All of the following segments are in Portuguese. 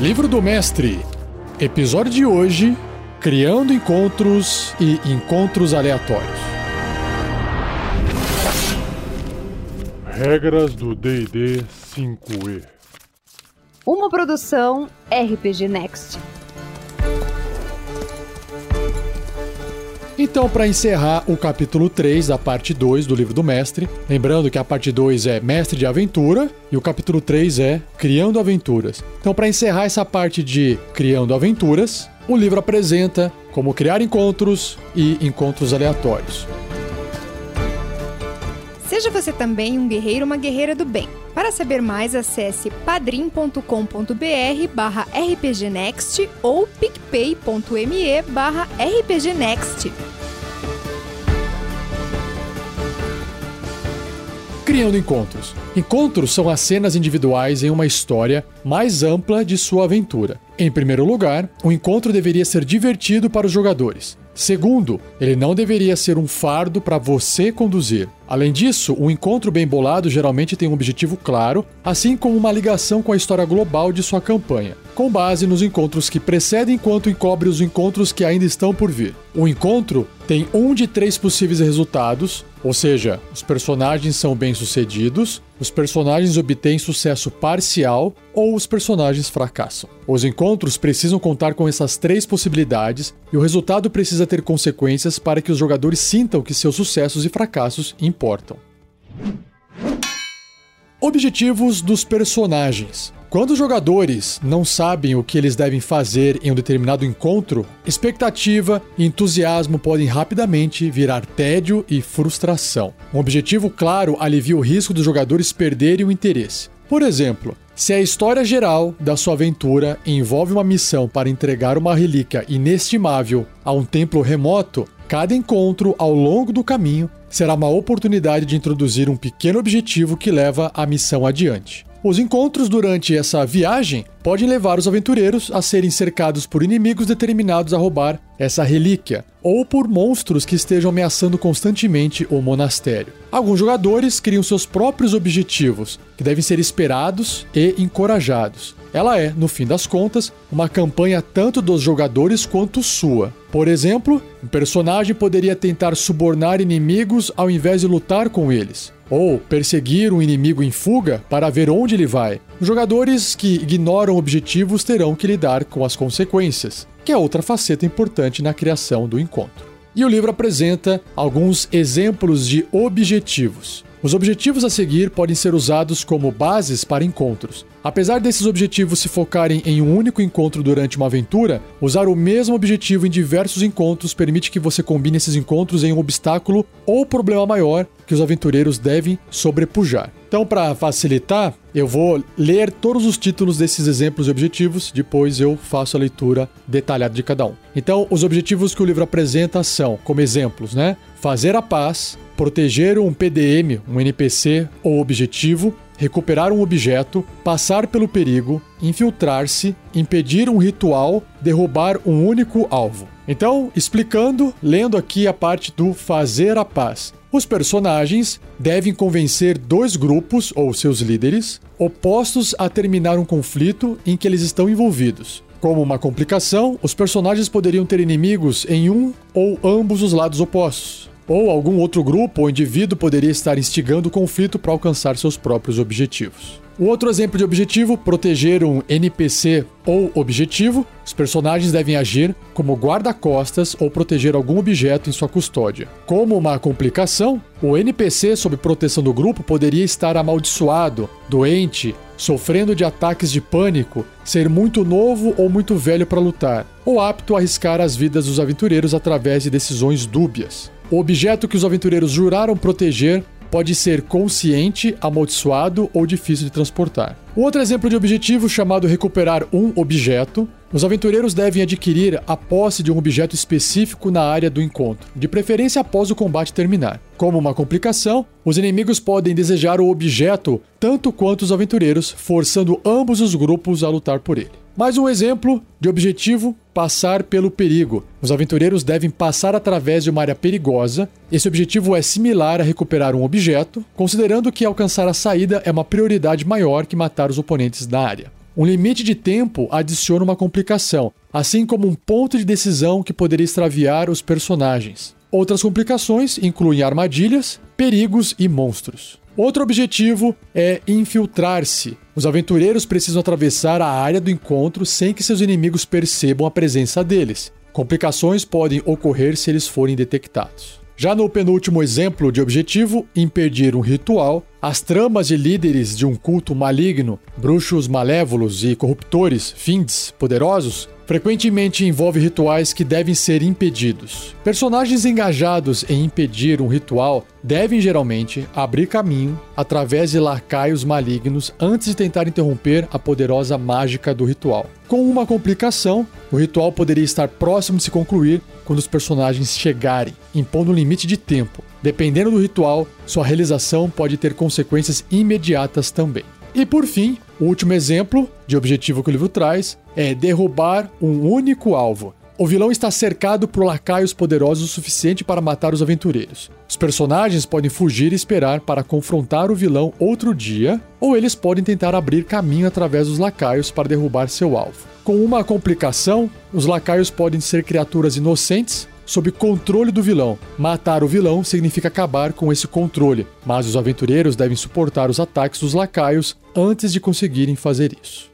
Livro do Mestre. Episódio de hoje: Criando encontros e encontros aleatórios. Regras do DD 5E. Uma produção RPG Next. Então, para encerrar o capítulo 3 da parte 2 do livro do mestre, lembrando que a parte 2 é Mestre de Aventura e o capítulo 3 é Criando Aventuras. Então, para encerrar essa parte de Criando Aventuras, o livro apresenta como criar encontros e encontros aleatórios. Seja você também um guerreiro uma guerreira do bem. Para saber mais, acesse padrim.com.br barra rpgnext ou picpay.me barra rpgnext. Criando encontros. Encontros são as cenas individuais em uma história mais ampla de sua aventura. Em primeiro lugar, o encontro deveria ser divertido para os jogadores. Segundo, ele não deveria ser um fardo para você conduzir. Além disso, um encontro bem bolado geralmente tem um objetivo claro, assim como uma ligação com a história global de sua campanha, com base nos encontros que precedem enquanto encobre os encontros que ainda estão por vir. O encontro tem um de três possíveis resultados, ou seja, os personagens são bem-sucedidos, os personagens obtêm sucesso parcial ou os personagens fracassam. Os encontros precisam contar com essas três possibilidades e o resultado precisa ter consequências para que os jogadores sintam que seus sucessos e fracassos importam. Objetivos dos personagens. Quando os jogadores não sabem o que eles devem fazer em um determinado encontro, expectativa e entusiasmo podem rapidamente virar tédio e frustração. Um objetivo claro alivia o risco dos jogadores perderem o interesse. Por exemplo, se a história geral da sua aventura envolve uma missão para entregar uma relíquia inestimável a um templo remoto, cada encontro ao longo do caminho será uma oportunidade de introduzir um pequeno objetivo que leva a missão adiante. Os encontros durante essa viagem podem levar os aventureiros a serem cercados por inimigos determinados a roubar essa relíquia, ou por monstros que estejam ameaçando constantemente o monastério. Alguns jogadores criam seus próprios objetivos, que devem ser esperados e encorajados. Ela é, no fim das contas, uma campanha tanto dos jogadores quanto sua. Por exemplo, um personagem poderia tentar subornar inimigos ao invés de lutar com eles ou perseguir um inimigo em fuga para ver onde ele vai. Jogadores que ignoram objetivos terão que lidar com as consequências, que é outra faceta importante na criação do encontro. E o livro apresenta alguns exemplos de objetivos. Os objetivos a seguir podem ser usados como bases para encontros. Apesar desses objetivos se focarem em um único encontro durante uma aventura, usar o mesmo objetivo em diversos encontros permite que você combine esses encontros em um obstáculo ou problema maior que os aventureiros devem sobrepujar. Então, para facilitar, eu vou ler todos os títulos desses exemplos e objetivos, depois eu faço a leitura detalhada de cada um. Então, os objetivos que o livro apresenta são, como exemplos, né? Fazer a paz, proteger um PDM, um NPC ou objetivo, recuperar um objeto, passar pelo perigo, infiltrar-se, impedir um ritual, derrubar um único alvo. Então, explicando, lendo aqui a parte do fazer a paz. Os personagens devem convencer dois grupos, ou seus líderes, opostos a terminar um conflito em que eles estão envolvidos. Como uma complicação, os personagens poderiam ter inimigos em um ou ambos os lados opostos ou algum outro grupo ou indivíduo poderia estar instigando o conflito para alcançar seus próprios objetivos. O outro exemplo de objetivo, proteger um NPC ou objetivo, os personagens devem agir como guarda-costas ou proteger algum objeto em sua custódia. Como uma complicação, o NPC sob proteção do grupo poderia estar amaldiçoado, doente, sofrendo de ataques de pânico, ser muito novo ou muito velho para lutar, ou apto a arriscar as vidas dos aventureiros através de decisões dúbias. O objeto que os aventureiros juraram proteger pode ser consciente, amaldiçoado ou difícil de transportar. Outro exemplo de objetivo, chamado recuperar um objeto, os aventureiros devem adquirir a posse de um objeto específico na área do encontro, de preferência após o combate terminar. Como uma complicação, os inimigos podem desejar o objeto tanto quanto os aventureiros, forçando ambos os grupos a lutar por ele. Mais um exemplo de objetivo: passar pelo perigo. Os aventureiros devem passar através de uma área perigosa. Esse objetivo é similar a recuperar um objeto, considerando que alcançar a saída é uma prioridade maior que matar os oponentes da área. Um limite de tempo adiciona uma complicação, assim como um ponto de decisão que poderia extraviar os personagens. Outras complicações incluem armadilhas, perigos e monstros. Outro objetivo é infiltrar-se. Os aventureiros precisam atravessar a área do encontro sem que seus inimigos percebam a presença deles. Complicações podem ocorrer se eles forem detectados. Já no penúltimo exemplo de objetivo, impedir um ritual, as tramas de líderes de um culto maligno, bruxos malévolos e corruptores, fins poderosos, frequentemente envolve rituais que devem ser impedidos. Personagens engajados em impedir um ritual devem geralmente abrir caminho através de lacaios malignos antes de tentar interromper a poderosa mágica do ritual. Com uma complicação, o ritual poderia estar próximo de se concluir quando os personagens chegarem, impondo um limite de tempo. Dependendo do ritual, sua realização pode ter consequências imediatas também. E por fim, o último exemplo de objetivo que o livro traz é derrubar um único alvo. O vilão está cercado por lacaios poderosos o suficiente para matar os aventureiros. Os personagens podem fugir e esperar para confrontar o vilão outro dia, ou eles podem tentar abrir caminho através dos lacaios para derrubar seu alvo. Com uma complicação, os lacaios podem ser criaturas inocentes sob controle do vilão. Matar o vilão significa acabar com esse controle, mas os aventureiros devem suportar os ataques dos lacaios antes de conseguirem fazer isso.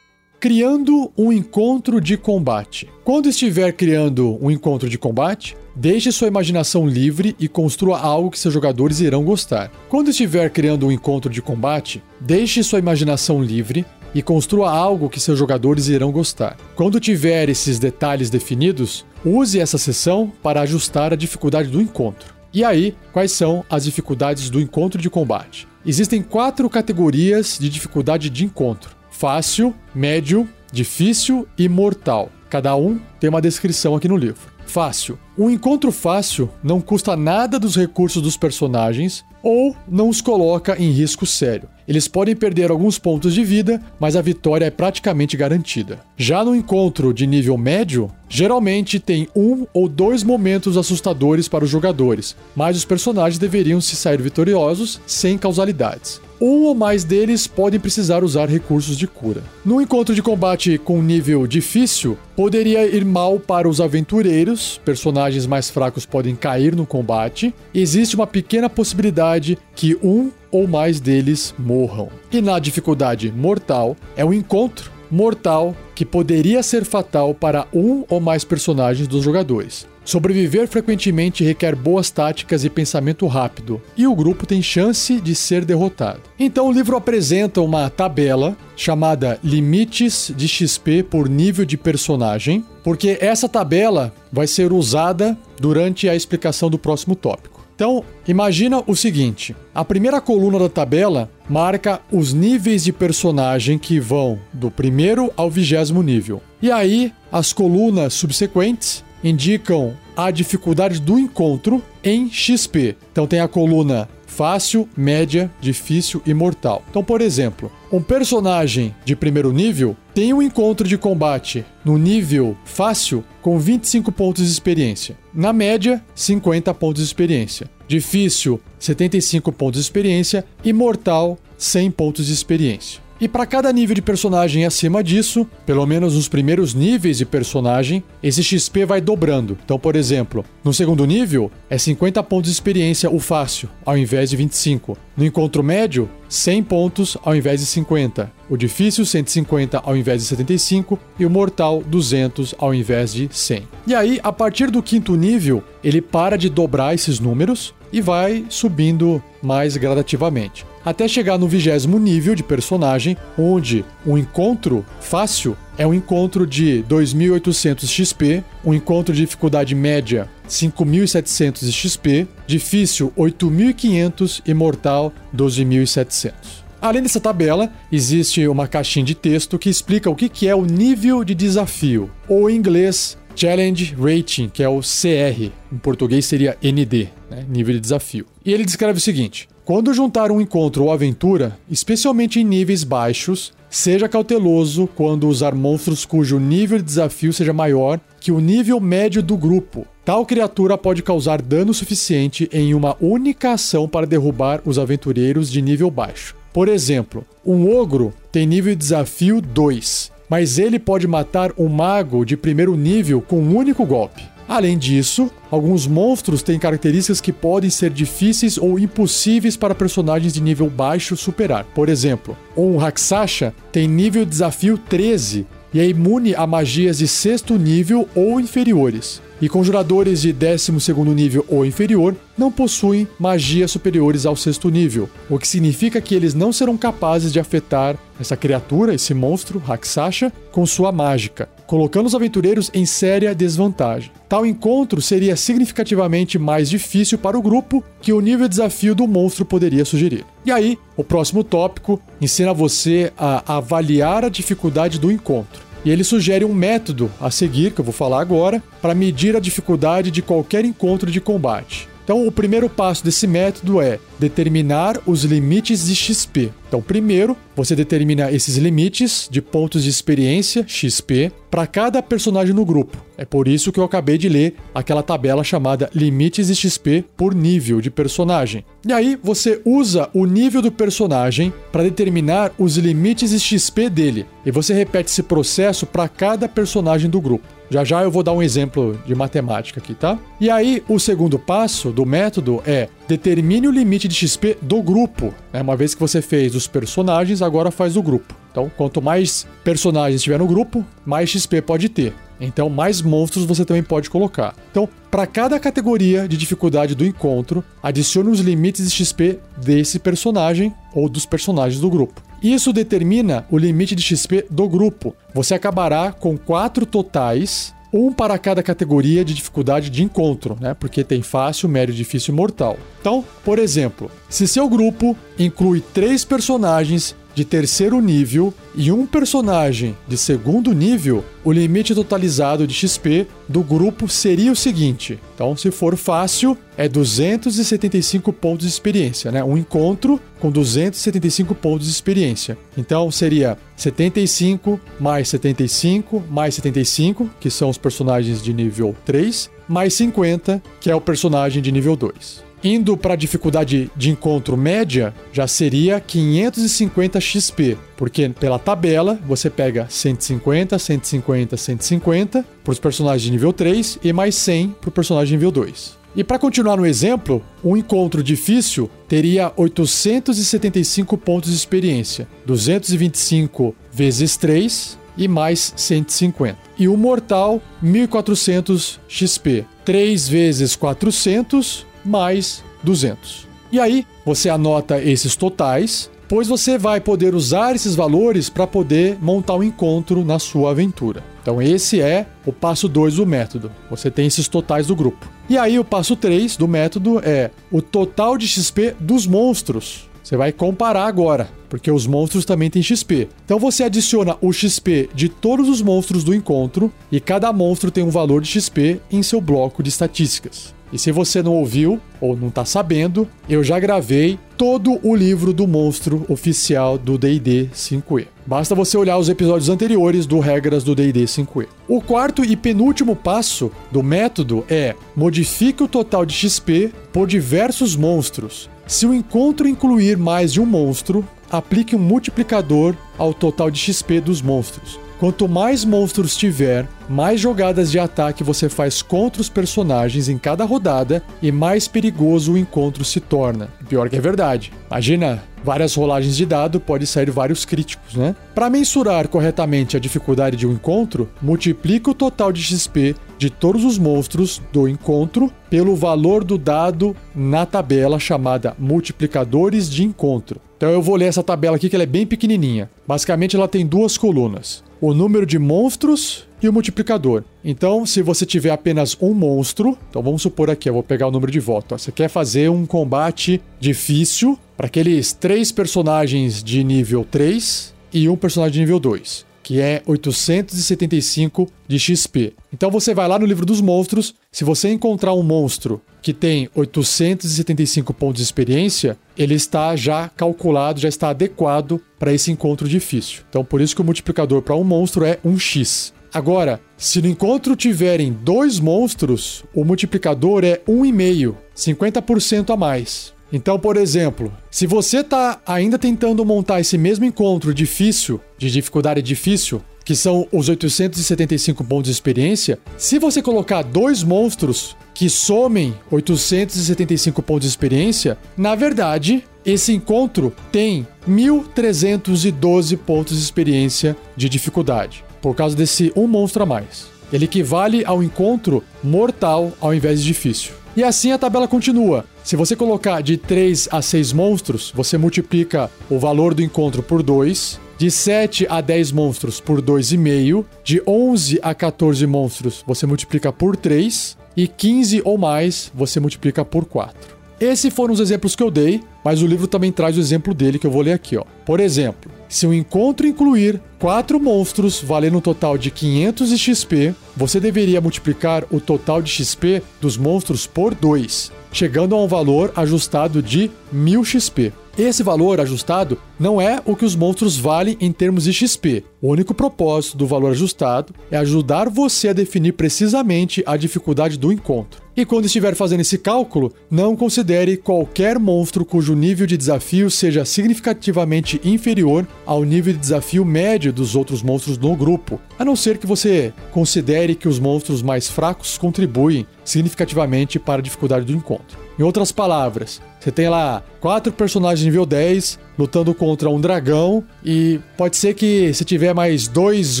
Criando um encontro de combate. Quando estiver criando um encontro de combate, deixe sua imaginação livre e construa algo que seus jogadores irão gostar. Quando estiver criando um encontro de combate, deixe sua imaginação livre e construa algo que seus jogadores irão gostar. Quando tiver esses detalhes definidos, use essa sessão para ajustar a dificuldade do encontro. E aí, quais são as dificuldades do encontro de combate? Existem quatro categorias de dificuldade de encontro: fácil, médio, difícil e mortal. Cada um tem uma descrição aqui no livro. Fácil. Um encontro fácil não custa nada dos recursos dos personagens ou não os coloca em risco sério. Eles podem perder alguns pontos de vida, mas a vitória é praticamente garantida. Já no encontro de nível médio, geralmente tem um ou dois momentos assustadores para os jogadores, mas os personagens deveriam se sair vitoriosos sem causalidades. Um ou mais deles podem precisar usar recursos de cura. No encontro de combate com nível difícil, poderia ir mal para os aventureiros, personagens mais fracos podem cair no combate, existe uma pequena possibilidade que um ou mais deles morram. E na dificuldade mortal, é um encontro mortal que poderia ser fatal para um ou mais personagens dos jogadores. Sobreviver frequentemente requer boas táticas e pensamento rápido, e o grupo tem chance de ser derrotado. Então o livro apresenta uma tabela chamada Limites de XP por nível de personagem, porque essa tabela vai ser usada durante a explicação do próximo tópico. Então, imagina o seguinte: a primeira coluna da tabela marca os níveis de personagem que vão do primeiro ao vigésimo nível. E aí, as colunas subsequentes indicam a dificuldade do encontro em XP. Então tem a coluna fácil, média, difícil e mortal. Então, por exemplo, um personagem de primeiro nível tem um encontro de combate no nível fácil com 25 pontos de experiência. Na média, 50 pontos de experiência. Difícil, 75 pontos de experiência. E mortal, 100 pontos de experiência. E para cada nível de personagem acima disso, pelo menos nos primeiros níveis de personagem, esse XP vai dobrando. Então, por exemplo, no segundo nível é 50 pontos de experiência o fácil, ao invés de 25. No encontro médio, 100 pontos ao invés de 50. O difícil, 150 ao invés de 75. E o mortal, 200 ao invés de 100. E aí, a partir do quinto nível, ele para de dobrar esses números e vai subindo mais gradativamente. Até chegar no vigésimo nível de personagem, onde o um encontro fácil é um encontro de 2.800 XP, um encontro de dificuldade média 5.700 XP, difícil 8.500 e mortal 12.700. Além dessa tabela, existe uma caixinha de texto que explica o que é o nível de desafio, ou em inglês Challenge Rating, que é o CR, em português seria ND, né? nível de desafio. E ele descreve o seguinte: quando juntar um encontro ou aventura, especialmente em níveis baixos, seja cauteloso quando usar monstros cujo nível de desafio seja maior que o nível médio do grupo. Tal criatura pode causar dano suficiente em uma única ação para derrubar os aventureiros de nível baixo. Por exemplo, um ogro tem nível de desafio 2, mas ele pode matar um mago de primeiro nível com um único golpe. Além disso, alguns monstros têm características que podem ser difíceis ou impossíveis para personagens de nível baixo superar. Por exemplo, um Raksasha tem nível de desafio 13 e é imune a magias de sexto nível ou inferiores. E conjuradores de 12 nível ou inferior não possuem magias superiores ao sexto nível, o que significa que eles não serão capazes de afetar essa criatura, esse monstro, Raksasha, com sua mágica, colocando os aventureiros em séria desvantagem. Tal encontro seria significativamente mais difícil para o grupo que o nível de desafio do monstro poderia sugerir. E aí, o próximo tópico ensina você a avaliar a dificuldade do encontro. E ele sugere um método a seguir, que eu vou falar agora, para medir a dificuldade de qualquer encontro de combate. Então, o primeiro passo desse método é determinar os limites de XP. Então, primeiro, você determina esses limites de pontos de experiência, XP, para cada personagem no grupo. É por isso que eu acabei de ler aquela tabela chamada limites de XP por nível de personagem. E aí, você usa o nível do personagem para determinar os limites de XP dele. E você repete esse processo para cada personagem do grupo. Já já eu vou dar um exemplo de matemática aqui, tá? E aí, o segundo passo do método é determine o limite de XP do grupo. Né? Uma vez que você fez os personagens, agora faz o grupo. Então, quanto mais personagens tiver no grupo, mais XP pode ter. Então, mais monstros você também pode colocar. Então, para cada categoria de dificuldade do encontro, adicione os limites de XP desse personagem ou dos personagens do grupo. Isso determina o limite de XP do grupo. Você acabará com quatro totais, um para cada categoria de dificuldade de encontro, né? Porque tem fácil, médio, difícil e mortal. Então, por exemplo, se seu grupo inclui três personagens de terceiro nível e um personagem de segundo nível, o limite totalizado de XP do grupo seria o seguinte. Então, se for fácil, é 275 pontos de experiência, né? Um encontro com 275 pontos de experiência. Então, seria 75 mais 75 mais 75, que são os personagens de nível 3, mais 50, que é o personagem de nível 2. Indo para a dificuldade de encontro média, já seria 550 XP, porque pela tabela você pega 150, 150, 150 para os personagens de nível 3 e mais 100 para o personagem de nível 2. E para continuar no exemplo, um encontro difícil teria 875 pontos de experiência, 225 vezes 3 e mais 150. E o mortal, 1400 XP, 3 vezes 400 mais 200. E aí, você anota esses totais, pois você vai poder usar esses valores para poder montar um encontro na sua aventura. Então, esse é o passo 2 do método. Você tem esses totais do grupo. E aí, o passo 3 do método é o total de XP dos monstros. Você vai comparar agora, porque os monstros também têm XP. Então você adiciona o XP de todos os monstros do encontro e cada monstro tem um valor de XP em seu bloco de estatísticas. E se você não ouviu ou não tá sabendo, eu já gravei todo o livro do monstro oficial do D&D 5e. Basta você olhar os episódios anteriores do Regras do D&D 5e. O quarto e penúltimo passo do método é modifique o total de XP por diversos monstros. Se o encontro incluir mais de um monstro, aplique um multiplicador ao total de XP dos monstros. Quanto mais monstros tiver, mais jogadas de ataque você faz contra os personagens em cada rodada e mais perigoso o encontro se torna. Pior que é verdade. Imagina, várias rolagens de dado pode sair vários críticos, né? Para mensurar corretamente a dificuldade de um encontro, multiplique o total de XP de todos os monstros do encontro pelo valor do dado na tabela chamada multiplicadores de encontro. Então eu vou ler essa tabela aqui que ela é bem pequenininha. Basicamente ela tem duas colunas o número de monstros e o multiplicador. Então, se você tiver apenas um monstro, então vamos supor aqui, eu vou pegar o número de voto. Você quer fazer um combate difícil para aqueles três personagens de nível 3 e um personagem de nível 2 que é 875 de XP. Então você vai lá no livro dos monstros, se você encontrar um monstro que tem 875 pontos de experiência, ele está já calculado, já está adequado para esse encontro difícil. Então por isso que o multiplicador para um monstro é 1x. Agora, se no encontro tiverem dois monstros, o multiplicador é 1,5, 50% a mais. Então, por exemplo, se você está ainda tentando montar esse mesmo encontro difícil, de dificuldade difícil, que são os 875 pontos de experiência, se você colocar dois monstros que somem 875 pontos de experiência, na verdade, esse encontro tem 1312 pontos de experiência de dificuldade, por causa desse um monstro a mais. Ele equivale ao encontro mortal ao invés de difícil. E assim a tabela continua. Se você colocar de 3 a 6 monstros, você multiplica o valor do encontro por 2. De 7 a 10 monstros por 2,5. De 11 a 14 monstros, você multiplica por 3. E 15 ou mais, você multiplica por 4. Esses foram os exemplos que eu dei, mas o livro também traz o exemplo dele que eu vou ler aqui, ó. Por exemplo, se o encontro incluir quatro monstros valendo um total de 500 de XP, você deveria multiplicar o total de XP dos monstros por 2, chegando a um valor ajustado de 1000 XP. Esse valor ajustado não é o que os monstros valem em termos de XP. O único propósito do valor ajustado é ajudar você a definir precisamente a dificuldade do encontro. E quando estiver fazendo esse cálculo, não considere qualquer monstro cujo nível de desafio seja significativamente inferior ao nível de desafio médio dos outros monstros no grupo, a não ser que você considere que os monstros mais fracos contribuem significativamente para a dificuldade do encontro. Em outras palavras, você tem lá quatro personagens nível 10 lutando contra um dragão e pode ser que se tiver mais dois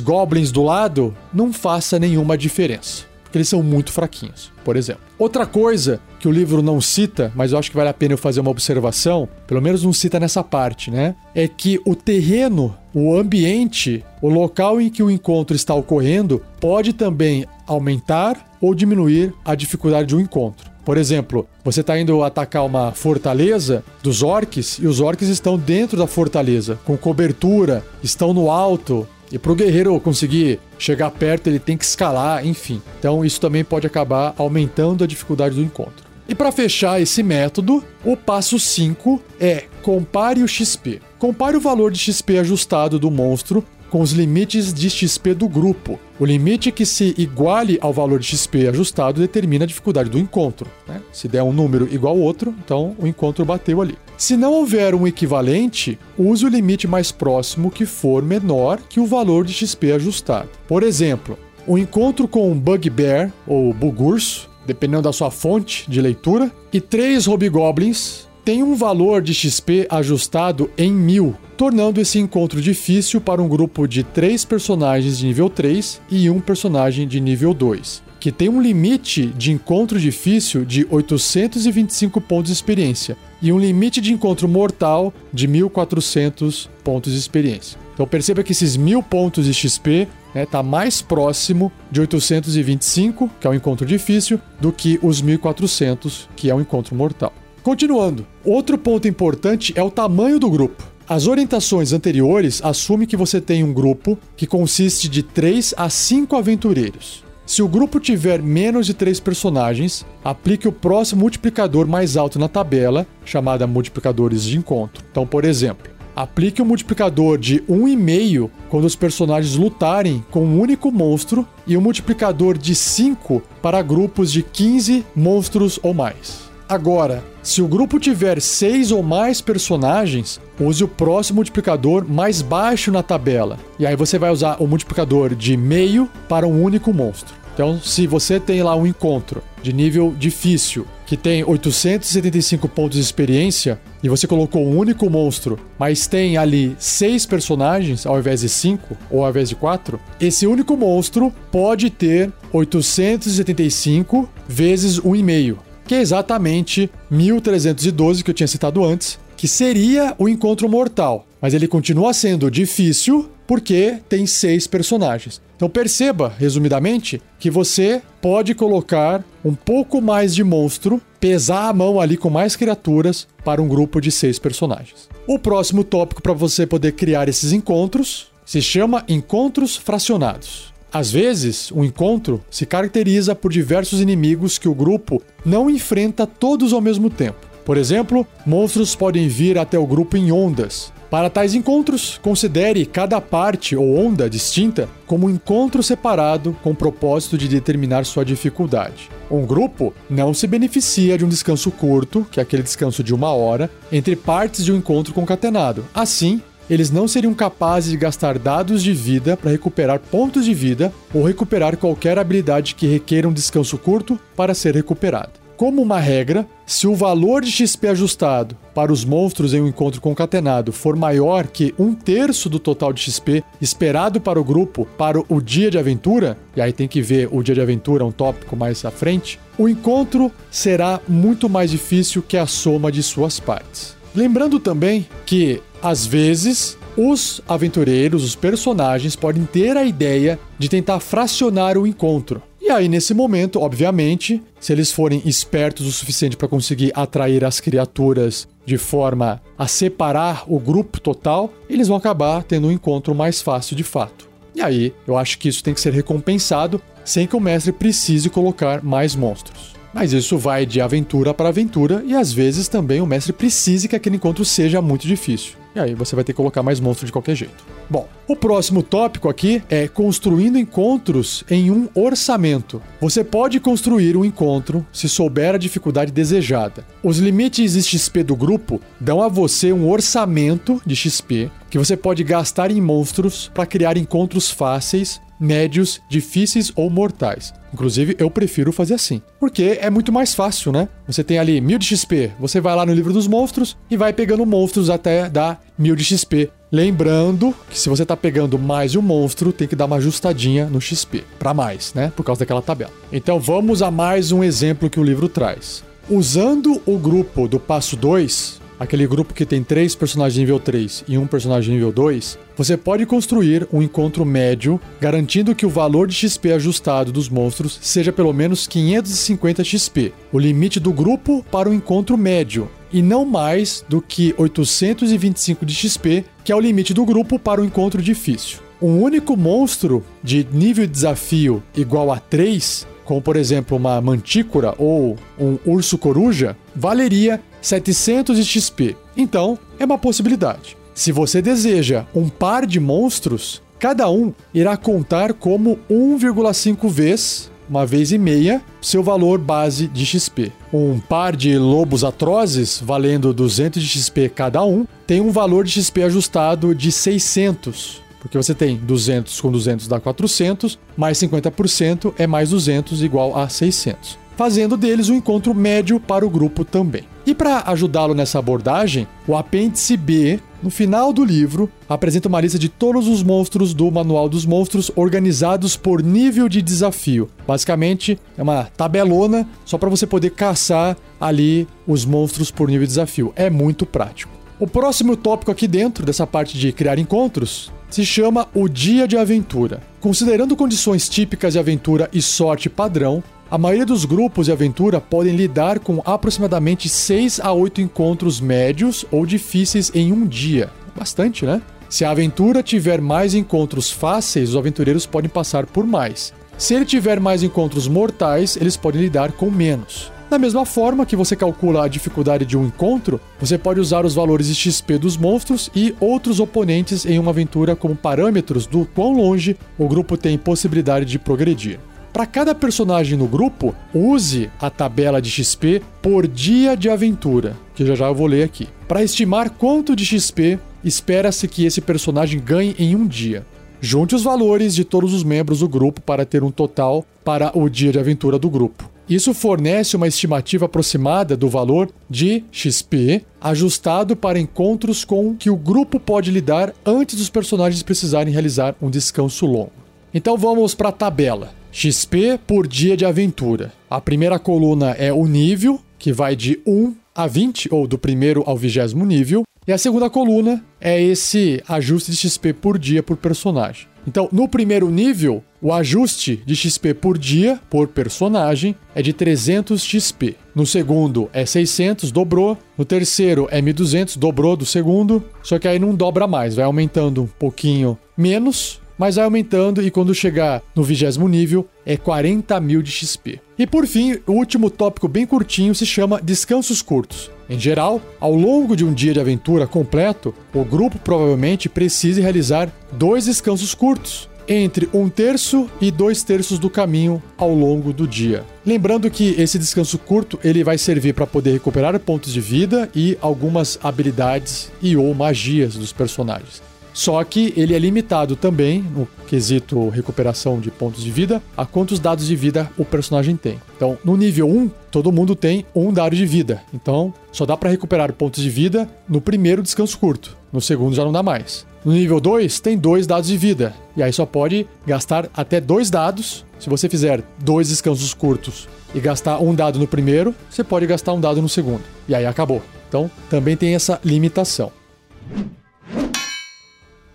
goblins do lado, não faça nenhuma diferença. Porque eles são muito fraquinhos, por exemplo. Outra coisa que o livro não cita, mas eu acho que vale a pena eu fazer uma observação, pelo menos não cita nessa parte, né? É que o terreno, o ambiente, o local em que o encontro está ocorrendo pode também aumentar ou diminuir a dificuldade de um encontro. Por exemplo, você está indo atacar uma fortaleza dos orcs e os orcs estão dentro da fortaleza, com cobertura, estão no alto. E para o guerreiro conseguir chegar perto, ele tem que escalar, enfim. Então isso também pode acabar aumentando a dificuldade do encontro. E para fechar esse método, o passo 5 é compare o XP. Compare o valor de XP ajustado do monstro com os limites de XP do grupo. O limite que se iguale ao valor de XP ajustado determina a dificuldade do encontro. Né? Se der um número igual ao outro, então o encontro bateu ali. Se não houver um equivalente, use o limite mais próximo que for menor que o valor de XP ajustado. Por exemplo, um encontro com um Bugbear ou Bugurso, dependendo da sua fonte de leitura, e três Hobgoblins tem um valor de XP ajustado em mil, tornando esse encontro difícil para um grupo de três personagens de nível 3 e um personagem de nível 2, que tem um limite de encontro difícil de 825 pontos de experiência e um limite de encontro mortal de 1400 pontos de experiência. Então perceba que esses mil pontos de XP está né, tá mais próximo de 825, que é o encontro difícil, do que os 1400, que é o encontro mortal. Continuando, outro ponto importante é o tamanho do grupo. As orientações anteriores assumem que você tem um grupo que consiste de 3 a 5 aventureiros. Se o grupo tiver menos de 3 personagens, aplique o próximo multiplicador mais alto na tabela, chamada multiplicadores de encontro. Então, por exemplo, aplique o um multiplicador de 1,5 quando os personagens lutarem com um único monstro e um multiplicador de 5 para grupos de 15 monstros ou mais. Agora, se o grupo tiver seis ou mais personagens, use o próximo multiplicador mais baixo na tabela. E aí você vai usar o multiplicador de meio para um único monstro. Então, se você tem lá um encontro de nível difícil que tem 875 pontos de experiência e você colocou um único monstro, mas tem ali seis personagens ao invés de cinco ou ao invés de quatro, esse único monstro pode ter 875 vezes 1,5 que é exatamente 1312 que eu tinha citado antes, que seria o encontro mortal. Mas ele continua sendo difícil porque tem seis personagens. Então perceba, resumidamente, que você pode colocar um pouco mais de monstro, pesar a mão ali com mais criaturas para um grupo de seis personagens. O próximo tópico para você poder criar esses encontros se chama encontros fracionados. Às vezes, o encontro se caracteriza por diversos inimigos que o grupo não enfrenta todos ao mesmo tempo. Por exemplo, monstros podem vir até o grupo em ondas, Para tais encontros, considere cada parte ou onda distinta como um encontro separado com o propósito de determinar sua dificuldade. Um grupo não se beneficia de um descanso curto, que é aquele descanso de uma hora, entre partes de um encontro concatenado. Assim, eles não seriam capazes de gastar dados de vida para recuperar pontos de vida ou recuperar qualquer habilidade que requeira um descanso curto para ser recuperada. Como uma regra, se o valor de XP ajustado para os monstros em um encontro concatenado for maior que um terço do total de XP esperado para o grupo para o dia de aventura, e aí tem que ver o dia de aventura, um tópico mais à frente, o encontro será muito mais difícil que a soma de suas partes. Lembrando também que, às vezes, os aventureiros, os personagens, podem ter a ideia de tentar fracionar o encontro. E aí, nesse momento, obviamente, se eles forem espertos o suficiente para conseguir atrair as criaturas de forma a separar o grupo total, eles vão acabar tendo um encontro mais fácil de fato. E aí, eu acho que isso tem que ser recompensado sem que o mestre precise colocar mais monstros. Mas isso vai de aventura para aventura e às vezes também o mestre precise que aquele encontro seja muito difícil. E aí você vai ter que colocar mais monstros de qualquer jeito. Bom, o próximo tópico aqui é construindo encontros em um orçamento. Você pode construir um encontro se souber a dificuldade desejada. Os limites de XP do grupo dão a você um orçamento de XP que você pode gastar em monstros para criar encontros fáceis médios, difíceis ou mortais. Inclusive, eu prefiro fazer assim. Porque é muito mais fácil, né? Você tem ali 1000 de XP, você vai lá no livro dos monstros e vai pegando monstros até dar 1000 de XP. Lembrando que se você tá pegando mais um monstro, tem que dar uma ajustadinha no XP. para mais, né? Por causa daquela tabela. Então vamos a mais um exemplo que o livro traz. Usando o grupo do passo 2, aquele grupo que tem três personagens nível 3 e um personagem nível 2, você pode construir um encontro médio, garantindo que o valor de XP ajustado dos monstros seja pelo menos 550 XP, o limite do grupo para o encontro médio, e não mais do que 825 de XP, que é o limite do grupo para o encontro difícil. Um único monstro de nível de desafio igual a 3 como por exemplo uma mantícora ou um urso coruja, valeria 700 de XP. Então, é uma possibilidade. Se você deseja um par de monstros, cada um irá contar como 1,5 vezes, uma vez e meia, seu valor base de XP. Um par de lobos atrozes, valendo 200 de XP cada um, tem um valor de XP ajustado de 600 porque você tem 200 com 200 dá 400, mais 50% é mais 200 igual a 600 fazendo deles um encontro médio para o grupo também. E para ajudá-lo nessa abordagem, o apêndice B, no final do livro, apresenta uma lista de todos os monstros do Manual dos Monstros organizados por nível de desafio. Basicamente, é uma tabelona só para você poder caçar ali os monstros por nível de desafio. É muito prático. O próximo tópico aqui dentro dessa parte de criar encontros se chama o Dia de Aventura. Considerando condições típicas de aventura e sorte padrão, a maioria dos grupos de aventura podem lidar com aproximadamente 6 a 8 encontros médios ou difíceis em um dia. Bastante, né? Se a aventura tiver mais encontros fáceis, os aventureiros podem passar por mais. Se ele tiver mais encontros mortais, eles podem lidar com menos. Da mesma forma que você calcula a dificuldade de um encontro, você pode usar os valores de XP dos monstros e outros oponentes em uma aventura como parâmetros do quão longe o grupo tem possibilidade de progredir. Para cada personagem no grupo, use a tabela de XP por dia de aventura, que já já eu vou ler aqui. Para estimar quanto de XP espera-se que esse personagem ganhe em um dia. Junte os valores de todos os membros do grupo para ter um total para o dia de aventura do grupo. Isso fornece uma estimativa aproximada do valor de XP ajustado para encontros com que o grupo pode lidar antes dos personagens precisarem realizar um descanso longo. Então vamos para a tabela. XP por dia de aventura. A primeira coluna é o nível, que vai de 1 a 20, ou do primeiro ao vigésimo nível. E a segunda coluna é esse ajuste de XP por dia por personagem. Então, no primeiro nível, o ajuste de XP por dia por personagem é de 300 XP. No segundo é 600, dobrou. No terceiro é 1200, dobrou do segundo. Só que aí não dobra mais, vai aumentando um pouquinho menos mas vai aumentando e quando chegar no vigésimo nível é 40 mil de XP. E por fim, o último tópico bem curtinho se chama descansos curtos. Em geral, ao longo de um dia de aventura completo, o grupo provavelmente precise realizar dois descansos curtos, entre um terço e dois terços do caminho ao longo do dia. Lembrando que esse descanso curto ele vai servir para poder recuperar pontos de vida e algumas habilidades e ou magias dos personagens. Só que ele é limitado também, no quesito recuperação de pontos de vida, a quantos dados de vida o personagem tem. Então, no nível 1, todo mundo tem um dado de vida. Então, só dá para recuperar pontos de vida no primeiro descanso curto. No segundo já não dá mais. No nível 2, tem dois dados de vida. E aí só pode gastar até dois dados. Se você fizer dois descansos curtos e gastar um dado no primeiro, você pode gastar um dado no segundo. E aí acabou. Então, também tem essa limitação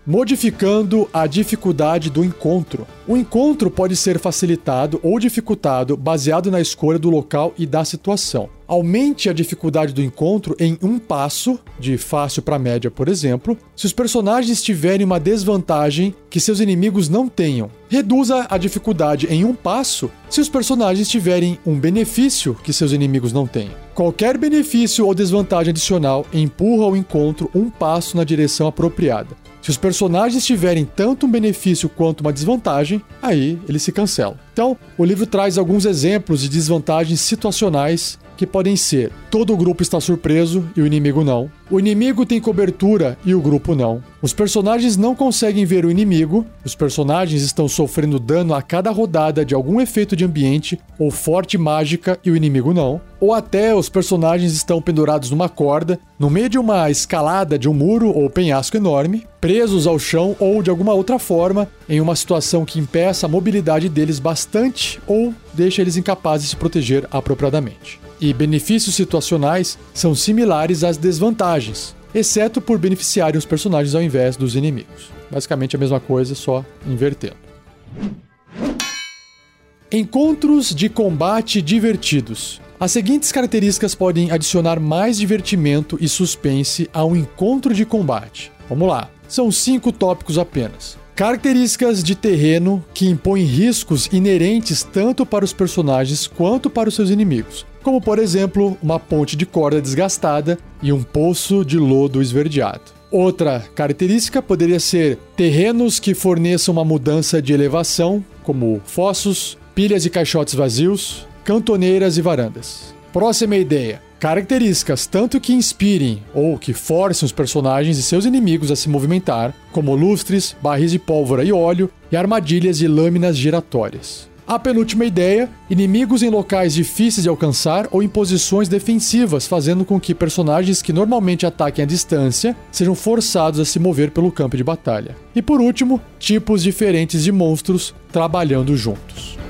modificando a dificuldade do encontro. O encontro pode ser facilitado ou dificultado baseado na escolha do local e da situação. Aumente a dificuldade do encontro em um passo, de fácil para média, por exemplo, se os personagens tiverem uma desvantagem que seus inimigos não tenham. Reduza a dificuldade em um passo se os personagens tiverem um benefício que seus inimigos não têm. Qualquer benefício ou desvantagem adicional empurra o encontro um passo na direção apropriada. Se os personagens tiverem tanto um benefício quanto uma desvantagem, aí eles se cancelam. Então, o livro traz alguns exemplos de desvantagens situacionais que podem ser: todo o grupo está surpreso e o inimigo não. O inimigo tem cobertura e o grupo não. Os personagens não conseguem ver o inimigo, os personagens estão sofrendo dano a cada rodada de algum efeito de ambiente ou forte mágica e o inimigo não. Ou até os personagens estão pendurados numa corda, no meio de uma escalada de um muro ou penhasco enorme, presos ao chão ou de alguma outra forma, em uma situação que impeça a mobilidade deles bastante ou deixa eles incapazes de se proteger apropriadamente e benefícios situacionais são similares às desvantagens, exceto por beneficiarem os personagens ao invés dos inimigos. Basicamente a mesma coisa, só invertendo. Encontros de combate divertidos. As seguintes características podem adicionar mais divertimento e suspense a um encontro de combate. Vamos lá, são cinco tópicos apenas. Características de terreno que impõem riscos inerentes tanto para os personagens quanto para os seus inimigos como por exemplo uma ponte de corda desgastada e um poço de lodo esverdeado. Outra característica poderia ser terrenos que forneçam uma mudança de elevação, como fossos, pilhas e caixotes vazios, cantoneiras e varandas. Próxima ideia: características tanto que inspirem ou que forcem os personagens e seus inimigos a se movimentar, como lustres, barris de pólvora e óleo e armadilhas de lâminas giratórias. A penúltima ideia: inimigos em locais difíceis de alcançar ou em posições defensivas, fazendo com que personagens que normalmente ataquem à distância sejam forçados a se mover pelo campo de batalha. E por último, tipos diferentes de monstros trabalhando juntos.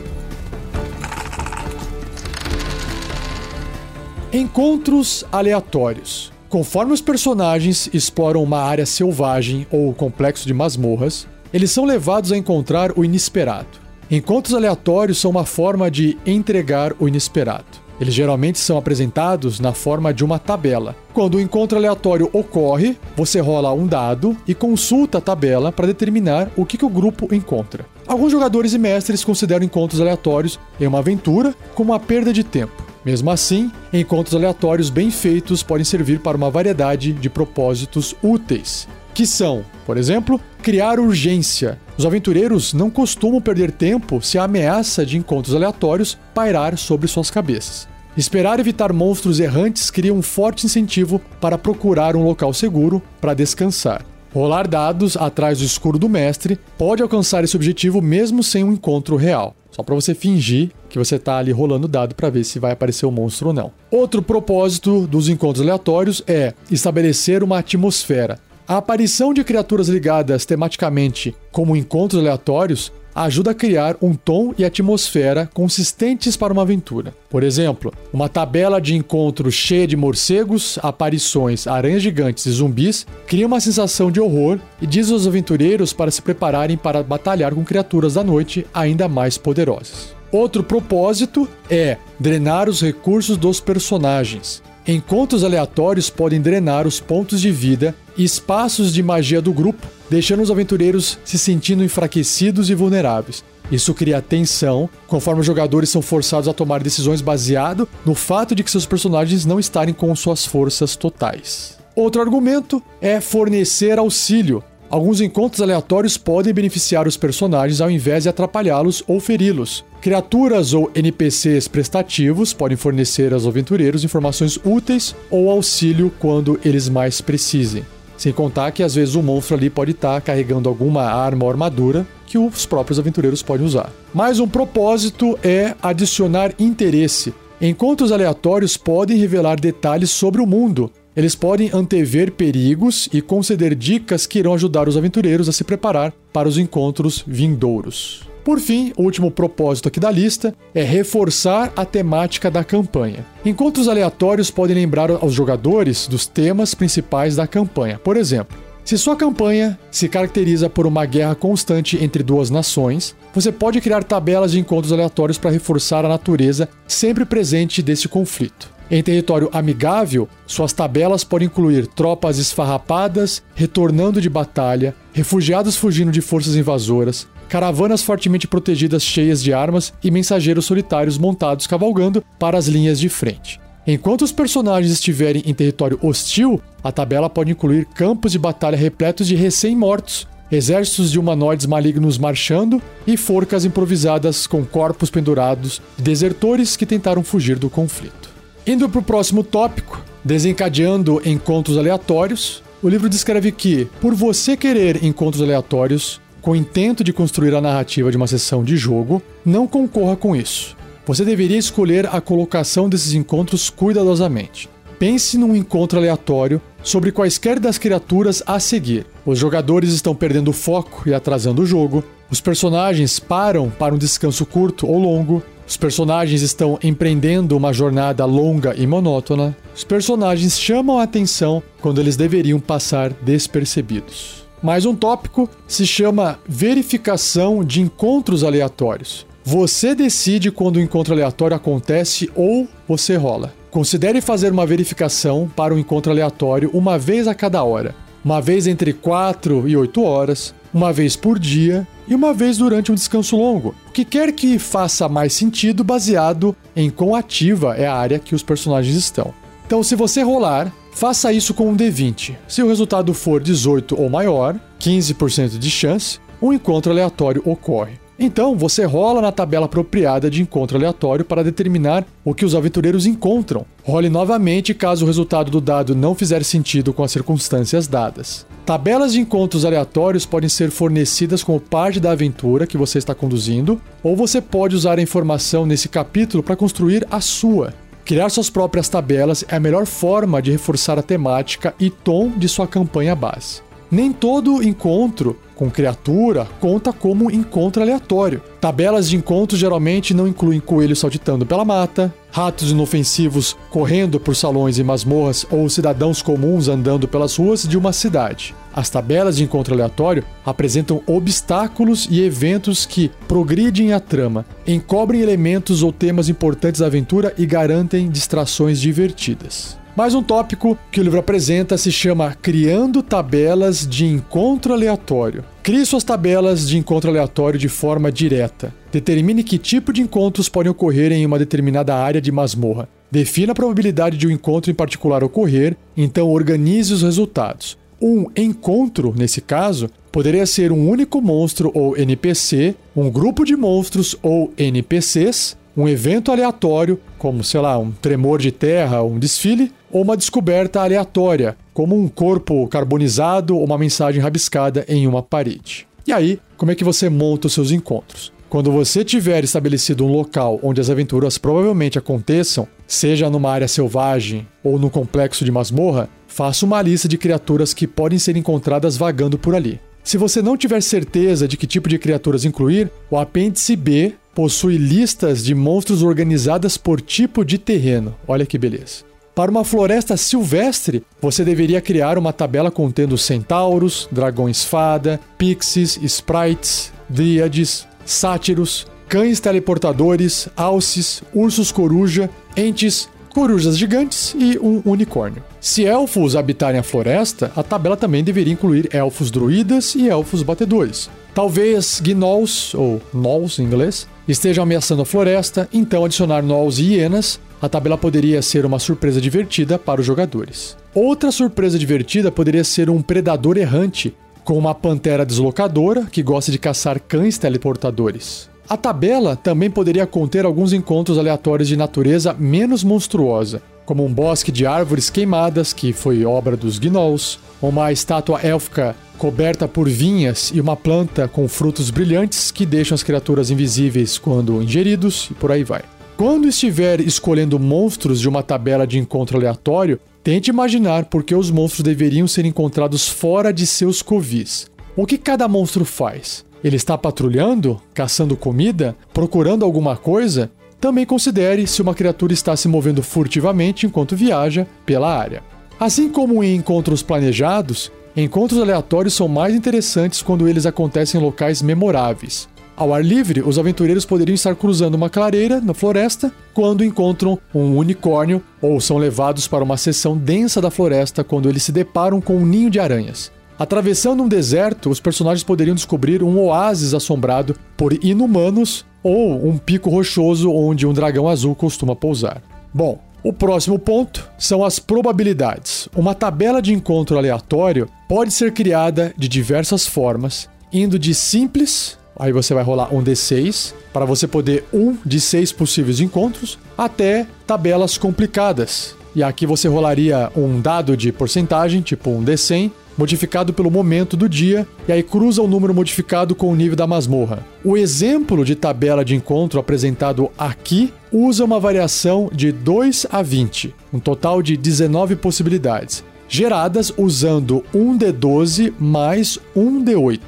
Encontros aleatórios. Conforme os personagens exploram uma área selvagem ou complexo de masmorras, eles são levados a encontrar o inesperado. Encontros aleatórios são uma forma de entregar o inesperado. Eles geralmente são apresentados na forma de uma tabela. Quando o encontro aleatório ocorre, você rola um dado e consulta a tabela para determinar o que, que o grupo encontra. Alguns jogadores e mestres consideram encontros aleatórios em uma aventura como uma perda de tempo. Mesmo assim, encontros aleatórios bem feitos podem servir para uma variedade de propósitos úteis que são, por exemplo, criar urgência. Os aventureiros não costumam perder tempo se a ameaça de encontros aleatórios pairar sobre suas cabeças. Esperar evitar monstros errantes cria um forte incentivo para procurar um local seguro para descansar. Rolar dados atrás do escuro do mestre pode alcançar esse objetivo mesmo sem um encontro real. Só para você fingir que você está ali rolando dado para ver se vai aparecer o um monstro ou não. Outro propósito dos encontros aleatórios é estabelecer uma atmosfera. A aparição de criaturas ligadas tematicamente como encontros aleatórios ajuda a criar um tom e atmosfera consistentes para uma aventura. Por exemplo, uma tabela de encontro cheia de morcegos, aparições, aranhas gigantes e zumbis cria uma sensação de horror e diz aos aventureiros para se prepararem para batalhar com criaturas da noite ainda mais poderosas. Outro propósito é drenar os recursos dos personagens. Encontros aleatórios podem drenar os pontos de vida e espaços de magia do grupo, deixando os aventureiros se sentindo enfraquecidos e vulneráveis. Isso cria tensão, conforme os jogadores são forçados a tomar decisões baseado no fato de que seus personagens não estarem com suas forças totais. Outro argumento é fornecer auxílio. Alguns encontros aleatórios podem beneficiar os personagens ao invés de atrapalhá-los ou feri-los. Criaturas ou NPCs prestativos podem fornecer aos aventureiros informações úteis ou auxílio quando eles mais precisem. Sem contar que às vezes o monstro ali pode estar carregando alguma arma ou armadura que os próprios aventureiros podem usar. Mais um propósito é adicionar interesse. Encontros aleatórios podem revelar detalhes sobre o mundo. Eles podem antever perigos e conceder dicas que irão ajudar os aventureiros a se preparar para os encontros vindouros. Por fim, o último propósito aqui da lista é reforçar a temática da campanha. Encontros aleatórios podem lembrar aos jogadores dos temas principais da campanha. Por exemplo, se sua campanha se caracteriza por uma guerra constante entre duas nações, você pode criar tabelas de encontros aleatórios para reforçar a natureza sempre presente desse conflito. Em território amigável, suas tabelas podem incluir tropas esfarrapadas retornando de batalha, refugiados fugindo de forças invasoras, caravanas fortemente protegidas cheias de armas e mensageiros solitários montados cavalgando para as linhas de frente. Enquanto os personagens estiverem em território hostil, a tabela pode incluir campos de batalha repletos de recém-mortos, exércitos de humanoides malignos marchando e forcas improvisadas com corpos pendurados de desertores que tentaram fugir do conflito. Indo para o próximo tópico, desencadeando encontros aleatórios, o livro descreve que, por você querer encontros aleatórios, com o intento de construir a narrativa de uma sessão de jogo, não concorra com isso. Você deveria escolher a colocação desses encontros cuidadosamente. Pense num encontro aleatório sobre quaisquer das criaturas a seguir. Os jogadores estão perdendo o foco e atrasando o jogo. Os personagens param para um descanso curto ou longo. Os personagens estão empreendendo uma jornada longa e monótona. Os personagens chamam a atenção quando eles deveriam passar despercebidos. Mais um tópico se chama verificação de encontros aleatórios. Você decide quando o encontro aleatório acontece ou você rola. Considere fazer uma verificação para o um encontro aleatório uma vez a cada hora, uma vez entre 4 e 8 horas, uma vez por dia e uma vez durante um descanso longo, o que quer que faça mais sentido baseado em quão ativa é a área que os personagens estão. Então, se você rolar, Faça isso com um D20. Se o resultado for 18 ou maior, 15% de chance, um encontro aleatório ocorre. Então, você rola na tabela apropriada de encontro aleatório para determinar o que os aventureiros encontram. Role novamente caso o resultado do dado não fizer sentido com as circunstâncias dadas. Tabelas de encontros aleatórios podem ser fornecidas como parte da aventura que você está conduzindo, ou você pode usar a informação nesse capítulo para construir a sua. Criar suas próprias tabelas é a melhor forma de reforçar a temática e tom de sua campanha base. Nem todo encontro com criatura conta como encontro aleatório. Tabelas de encontros geralmente não incluem coelhos saltitando pela mata, ratos inofensivos correndo por salões e masmorras ou cidadãos comuns andando pelas ruas de uma cidade. As tabelas de encontro aleatório apresentam obstáculos e eventos que progridem a trama, encobrem elementos ou temas importantes da aventura e garantem distrações divertidas. Mais um tópico que o livro apresenta se chama Criando Tabelas de Encontro Aleatório. Crie suas tabelas de encontro aleatório de forma direta. Determine que tipo de encontros podem ocorrer em uma determinada área de masmorra. Defina a probabilidade de um encontro em particular ocorrer, então organize os resultados. Um encontro, nesse caso, poderia ser um único monstro ou NPC, um grupo de monstros ou NPCs, um evento aleatório, como, sei lá, um tremor de terra, um desfile, ou uma descoberta aleatória, como um corpo carbonizado ou uma mensagem rabiscada em uma parede. E aí, como é que você monta os seus encontros? Quando você tiver estabelecido um local onde as aventuras provavelmente aconteçam, seja numa área selvagem ou no complexo de masmorra, faça uma lista de criaturas que podem ser encontradas vagando por ali. Se você não tiver certeza de que tipo de criaturas incluir, o apêndice B possui listas de monstros organizadas por tipo de terreno. Olha que beleza. Para uma floresta silvestre, você deveria criar uma tabela contendo centauros, dragões-fada, pixies, sprites, dríades, sátiros, cães teleportadores, alces, ursos coruja, entes, corujas gigantes e um unicórnio. Se elfos habitarem a floresta, a tabela também deveria incluir elfos druidas e elfos batedores. Talvez gnolls, ou gnolls em inglês, estejam ameaçando a floresta, então adicionar gnolls e hienas, a tabela poderia ser uma surpresa divertida para os jogadores. Outra surpresa divertida poderia ser um predador errante, com uma pantera deslocadora que gosta de caçar cães teleportadores. A tabela também poderia conter alguns encontros aleatórios de natureza menos monstruosa, como um bosque de árvores queimadas, que foi obra dos gnolls, uma estátua élfica coberta por vinhas e uma planta com frutos brilhantes que deixam as criaturas invisíveis quando ingeridos e por aí vai. Quando estiver escolhendo monstros de uma tabela de encontro aleatório, tente imaginar por que os monstros deveriam ser encontrados fora de seus covis. O que cada monstro faz? Ele está patrulhando, caçando comida, procurando alguma coisa? Também considere se uma criatura está se movendo furtivamente enquanto viaja pela área. Assim como em encontros planejados, encontros aleatórios são mais interessantes quando eles acontecem em locais memoráveis. Ao ar livre, os aventureiros poderiam estar cruzando uma clareira na floresta quando encontram um unicórnio ou são levados para uma seção densa da floresta quando eles se deparam com um ninho de aranhas. Atravessando um deserto, os personagens poderiam descobrir um oásis assombrado por inumanos ou um pico rochoso onde um dragão azul costuma pousar. Bom, o próximo ponto são as probabilidades. Uma tabela de encontro aleatório pode ser criada de diversas formas, indo de simples, aí você vai rolar um D6 para você poder um de seis possíveis encontros, até tabelas complicadas. E aqui você rolaria um dado de porcentagem, tipo um D100, modificado pelo momento do dia, e aí cruza o número modificado com o nível da masmorra. O exemplo de tabela de encontro apresentado aqui usa uma variação de 2 a 20, um total de 19 possibilidades, geradas usando 1d12 mais 1d8.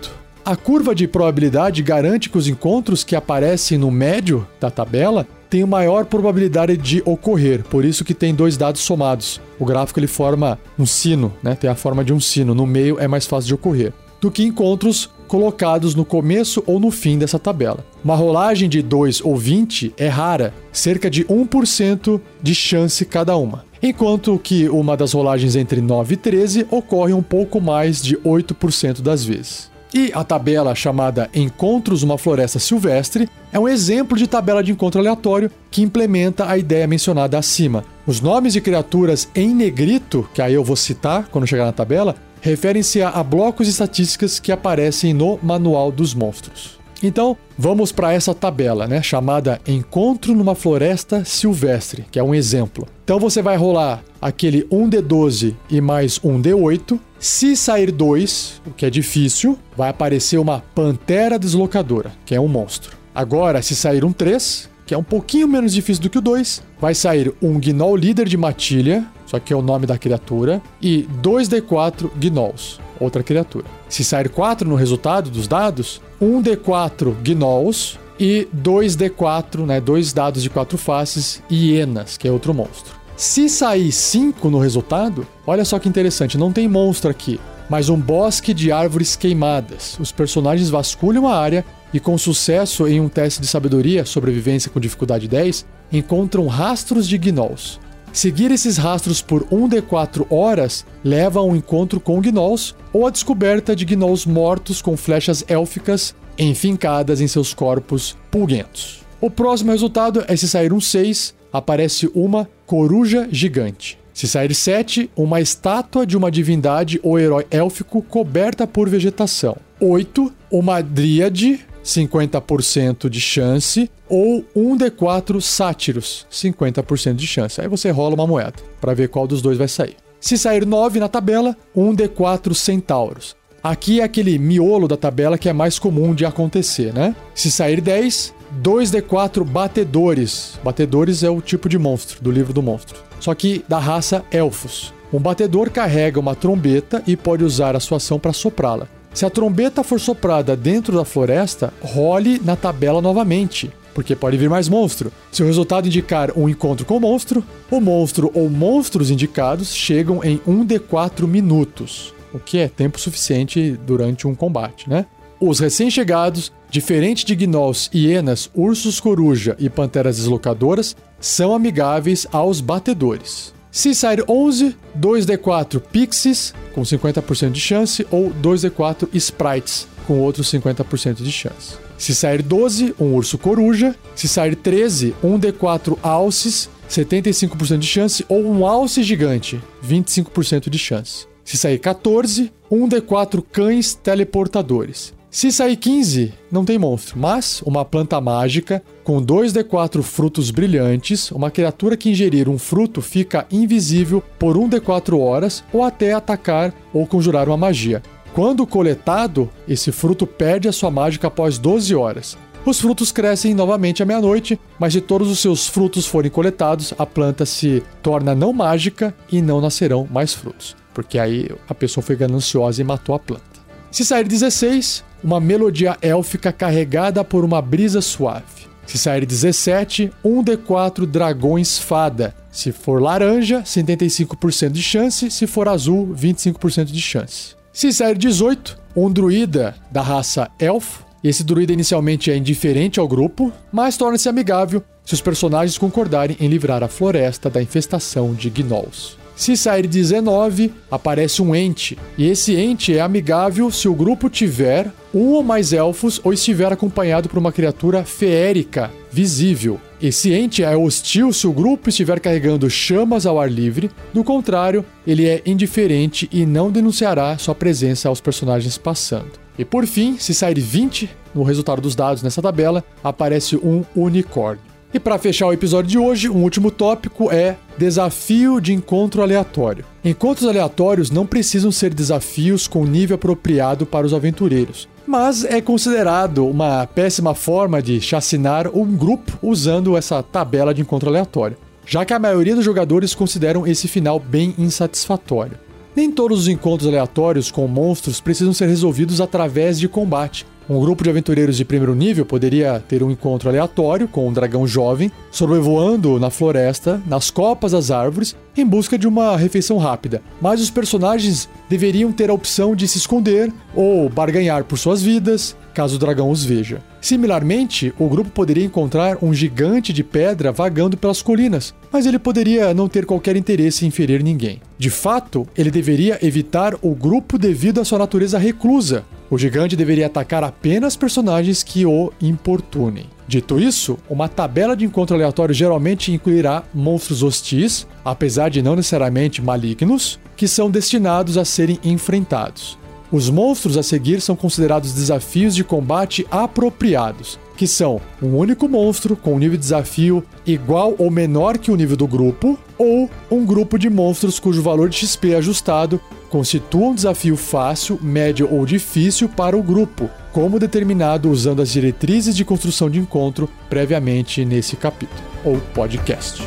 A curva de probabilidade garante que os encontros que aparecem no médio da tabela tem maior probabilidade de ocorrer, por isso que tem dois dados somados. O gráfico ele forma um sino, né? Tem a forma de um sino, no meio é mais fácil de ocorrer. Do que encontros colocados no começo ou no fim dessa tabela. Uma rolagem de 2 ou 20 é rara, cerca de 1% de chance cada uma. Enquanto que uma das rolagens entre 9 e 13 ocorre um pouco mais de 8% das vezes. E a tabela chamada Encontros uma Floresta Silvestre é um exemplo de tabela de encontro aleatório que implementa a ideia mencionada acima. Os nomes de criaturas em negrito, que aí eu vou citar quando chegar na tabela, referem-se a, blocos de estatísticas que aparecem no Manual dos Monstros. Então, vamos para essa tabela, né, chamada Encontro numa Floresta Silvestre, que é um exemplo. Então você vai rolar aquele 1d12 e mais 1d8. Se sair 2, o que é difícil, vai aparecer uma Pantera Deslocadora, que é um monstro. Agora, se sair um 3, que é um pouquinho menos difícil do que o 2, vai sair um Gnoll Líder de Matilha, só que é o nome da criatura, e 2d4 Gnolls outra criatura. Se sair 4 no resultado dos dados, 1d4 gnolls e 2d4, né, dois dados de quatro faces, hienas, que é outro monstro. Se sair 5 no resultado, olha só que interessante, não tem monstro aqui, mas um bosque de árvores queimadas. Os personagens vasculham a área e, com sucesso em um teste de sabedoria, sobrevivência com dificuldade 10, encontram rastros de gnolls. Seguir esses rastros por 1d4 horas leva a um encontro com gnolls ou a descoberta de gnolls mortos com flechas élficas enfincadas em seus corpos pulguentos. O próximo resultado é se sair um 6, aparece uma coruja gigante. Se sair 7, uma estátua de uma divindade ou herói élfico coberta por vegetação. 8, uma dríade 50% de chance, ou um D4 sátiros, 50% de chance. Aí você rola uma moeda para ver qual dos dois vai sair. Se sair 9 na tabela, um D4 centauros. Aqui é aquele miolo da tabela que é mais comum de acontecer, né? Se sair 10, 2D4 batedores. Batedores é o tipo de monstro do livro do monstro. Só que da raça elfos. Um batedor carrega uma trombeta e pode usar a sua ação para soprá-la. Se a trombeta for soprada dentro da floresta, role na tabela novamente, porque pode vir mais monstro. Se o resultado indicar um encontro com o monstro, o monstro ou monstros indicados chegam em 1d4 minutos, o que é tempo suficiente durante um combate, né? Os recém-chegados, diferente de gnolls, hienas, ursos coruja e panteras deslocadoras, são amigáveis aos batedores. Se sair 11, 2d4 Pixies, com 50% de chance, ou 2d4 Sprites, com outros 50% de chance. Se sair 12, um urso coruja. Se sair 13, um D4 alces, 75% de chance, ou um alce gigante, 25% de chance. Se sair 14, um D4 cães teleportadores. Se sair 15, não tem monstro, mas uma planta mágica com 2d4 frutos brilhantes, uma criatura que ingerir um fruto fica invisível por 1d4 horas ou até atacar ou conjurar uma magia. Quando coletado, esse fruto perde a sua mágica após 12 horas. Os frutos crescem novamente à meia-noite, mas se todos os seus frutos forem coletados, a planta se torna não mágica e não nascerão mais frutos, porque aí a pessoa foi gananciosa e matou a planta. Se sair 16, uma melodia élfica carregada por uma brisa suave. Se sair 17, um D4 dragões fada. Se for laranja, 75% de chance. Se for azul, 25% de chance. Se sair 18, um druida da raça elfo. Esse druida inicialmente é indiferente ao grupo, mas torna-se amigável se os personagens concordarem em livrar a floresta da infestação de gnolls. Se sair 19, aparece um ente, e esse ente é amigável se o grupo tiver um ou mais elfos ou estiver acompanhado por uma criatura feérica visível. Esse ente é hostil se o grupo estiver carregando chamas ao ar livre, do contrário, ele é indiferente e não denunciará sua presença aos personagens passando. E por fim, se sair 20 no resultado dos dados nessa tabela, aparece um unicórnio. E para fechar o episódio de hoje, um último tópico é desafio de encontro aleatório. Encontros aleatórios não precisam ser desafios com nível apropriado para os aventureiros, mas é considerado uma péssima forma de chacinar um grupo usando essa tabela de encontro aleatório, já que a maioria dos jogadores consideram esse final bem insatisfatório. Nem todos os encontros aleatórios com monstros precisam ser resolvidos através de combate. Um grupo de aventureiros de primeiro nível poderia ter um encontro aleatório com um dragão jovem, sobrevoando na floresta, nas copas das árvores, em busca de uma refeição rápida. Mas os personagens deveriam ter a opção de se esconder ou barganhar por suas vidas, caso o dragão os veja. Similarmente, o grupo poderia encontrar um gigante de pedra vagando pelas colinas, mas ele poderia não ter qualquer interesse em ferir ninguém. De fato, ele deveria evitar o grupo devido à sua natureza reclusa. O gigante deveria atacar apenas personagens que o importunem. Dito isso, uma tabela de encontro aleatório geralmente incluirá monstros hostis, apesar de não necessariamente malignos, que são destinados a serem enfrentados. Os monstros a seguir são considerados desafios de combate apropriados, que são um único monstro com um nível de desafio igual ou menor que o nível do grupo, ou um grupo de monstros cujo valor de XP ajustado constitua um desafio fácil, médio ou difícil para o grupo, como determinado usando as diretrizes de construção de encontro previamente nesse capítulo ou podcast.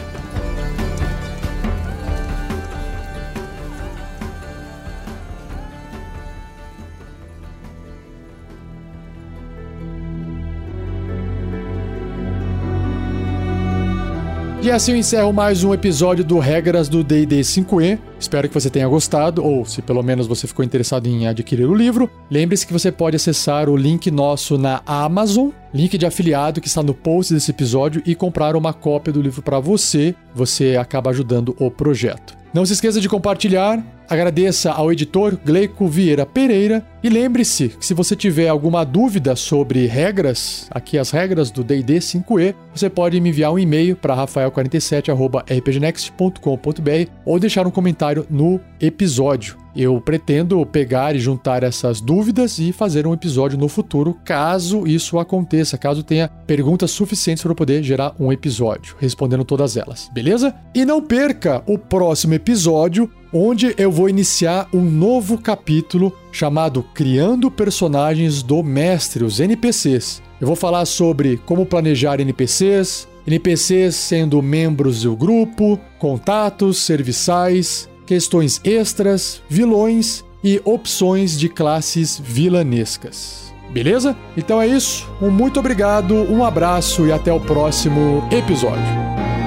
E assim eu encerro mais um episódio do Regras do D&D 5e. Espero que você tenha gostado, ou se pelo menos você ficou interessado em adquirir o livro. Lembre-se que você pode acessar o link nosso na Amazon, link de afiliado que está no post desse episódio, e comprar uma cópia do livro para você. Você acaba ajudando o projeto. Não se esqueça de compartilhar, agradeça ao editor Gleico Vieira Pereira e lembre-se que se você tiver alguma dúvida sobre regras, aqui as regras do D&D 5e, você pode me enviar um e-mail para rafael47@rpgnext.com.br ou deixar um comentário no episódio. Eu pretendo pegar e juntar essas dúvidas e fazer um episódio no futuro, caso isso aconteça, caso tenha perguntas suficientes para eu poder gerar um episódio, respondendo todas elas, beleza? E não perca o próximo episódio, onde eu vou iniciar um novo capítulo chamado Criando Personagens do Mestre, os NPCs. Eu vou falar sobre como planejar NPCs, NPCs sendo membros do grupo, contatos, serviçais, questões extras, vilões e opções de classes vilanescas. Beleza? Então é isso. Um muito obrigado, um abraço e até o próximo episódio.